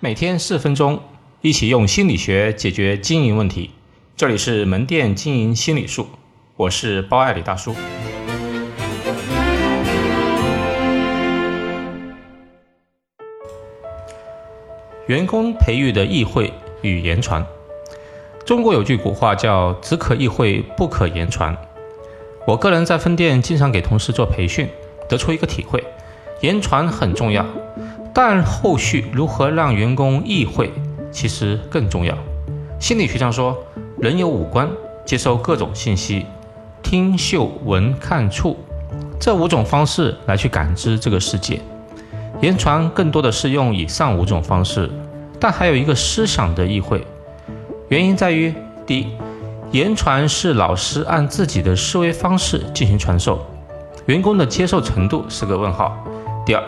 每天四分钟，一起用心理学解决经营问题。这里是门店经营心理术，我是包爱李大叔。员工培育的意会与言传。中国有句古话叫“只可意会，不可言传”。我个人在分店经常给同事做培训，得出一个体会：言传很重要。但后续如何让员工意会，其实更重要。心理学上说，人有五官，接收各种信息，听、嗅、闻、看、触，这五种方式来去感知这个世界。言传更多的是用以上五种方式，但还有一个思想的意会。原因在于，第一，言传是老师按自己的思维方式进行传授，员工的接受程度是个问号。第二，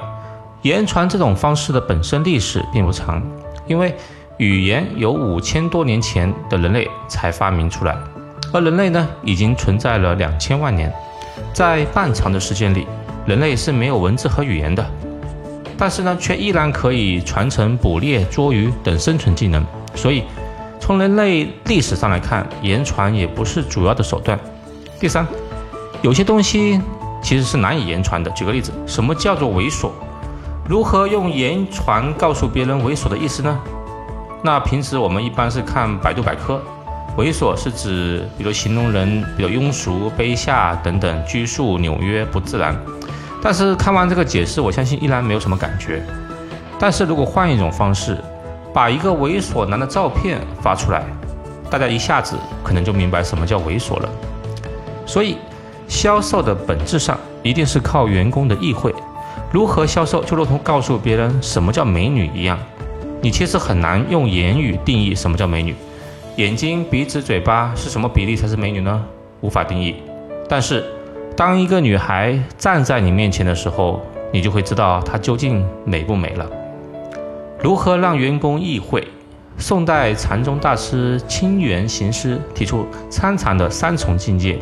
言传这种方式的本身历史并不长，因为语言有五千多年前的人类才发明出来，而人类呢已经存在了两千万年，在漫长的时间里，人类是没有文字和语言的，但是呢却依然可以传承捕猎、捉鱼等生存技能，所以从人类历史上来看，言传也不是主要的手段。第三，有些东西其实是难以言传的。举个例子，什么叫做猥琐？如何用言传告诉别人猥琐的意思呢？那平时我们一般是看百度百科，猥琐是指比如形容人比较庸俗、卑下等等，拘束、纽约、不自然。但是看完这个解释，我相信依然没有什么感觉。但是如果换一种方式，把一个猥琐男的照片发出来，大家一下子可能就明白什么叫猥琐了。所以，销售的本质上一定是靠员工的意会。如何销售，就如同告诉别人什么叫美女一样，你其实很难用言语定义什么叫美女。眼睛、鼻子、嘴巴是什么比例才是美女呢？无法定义。但是，当一个女孩站在你面前的时候，你就会知道她究竟美不美了。如何让员工意会？宋代禅宗大师清源行师提出参禅的三重境界。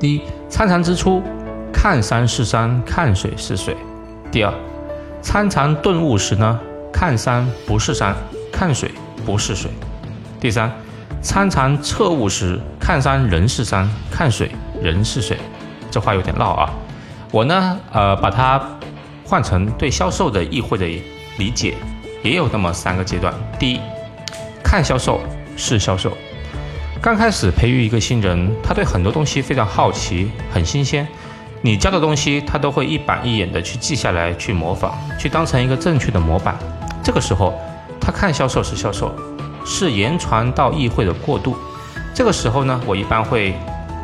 第一，参禅之初。看山是山，看水是水。第二，参禅顿悟时呢，看山不是山，看水不是水。第三，参禅彻悟时，看山仍是山，看水仍是水。这话有点绕啊，我呢，呃，把它换成对销售的意会的理解，也有那么三个阶段。第一，看销售是销售。刚开始培育一个新人，他对很多东西非常好奇，很新鲜。你教的东西，他都会一板一眼的去记下来，去模仿，去当成一个正确的模板。这个时候，他看销售是销售，是言传到意会的过渡。这个时候呢，我一般会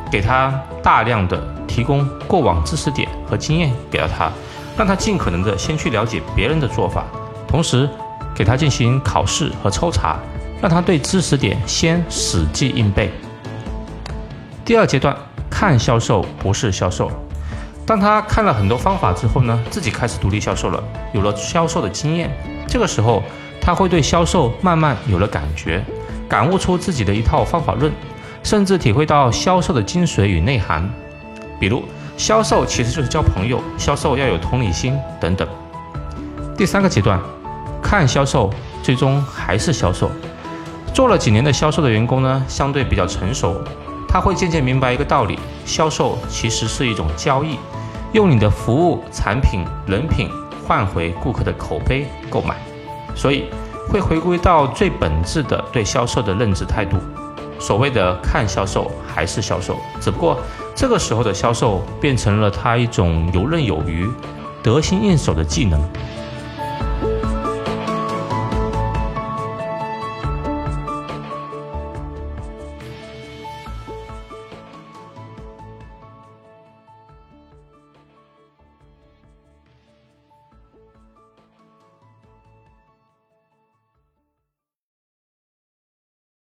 给他大量的提供过往知识点和经验给到他，让他尽可能的先去了解别人的做法，同时给他进行考试和抽查，让他对知识点先死记硬背。第二阶段，看销售不是销售。当他看了很多方法之后呢，自己开始独立销售了，有了销售的经验。这个时候，他会对销售慢慢有了感觉，感悟出自己的一套方法论，甚至体会到销售的精髓与内涵。比如，销售其实就是交朋友，销售要有同理心等等。第三个阶段，看销售，最终还是销售。做了几年的销售的员工呢，相对比较成熟，他会渐渐明白一个道理：销售其实是一种交易。用你的服务、产品、人品换回顾客的口碑购买，所以会回归到最本质的对销售的认知态度。所谓的看销售还是销售，只不过这个时候的销售变成了他一种游刃有余、得心应手的技能。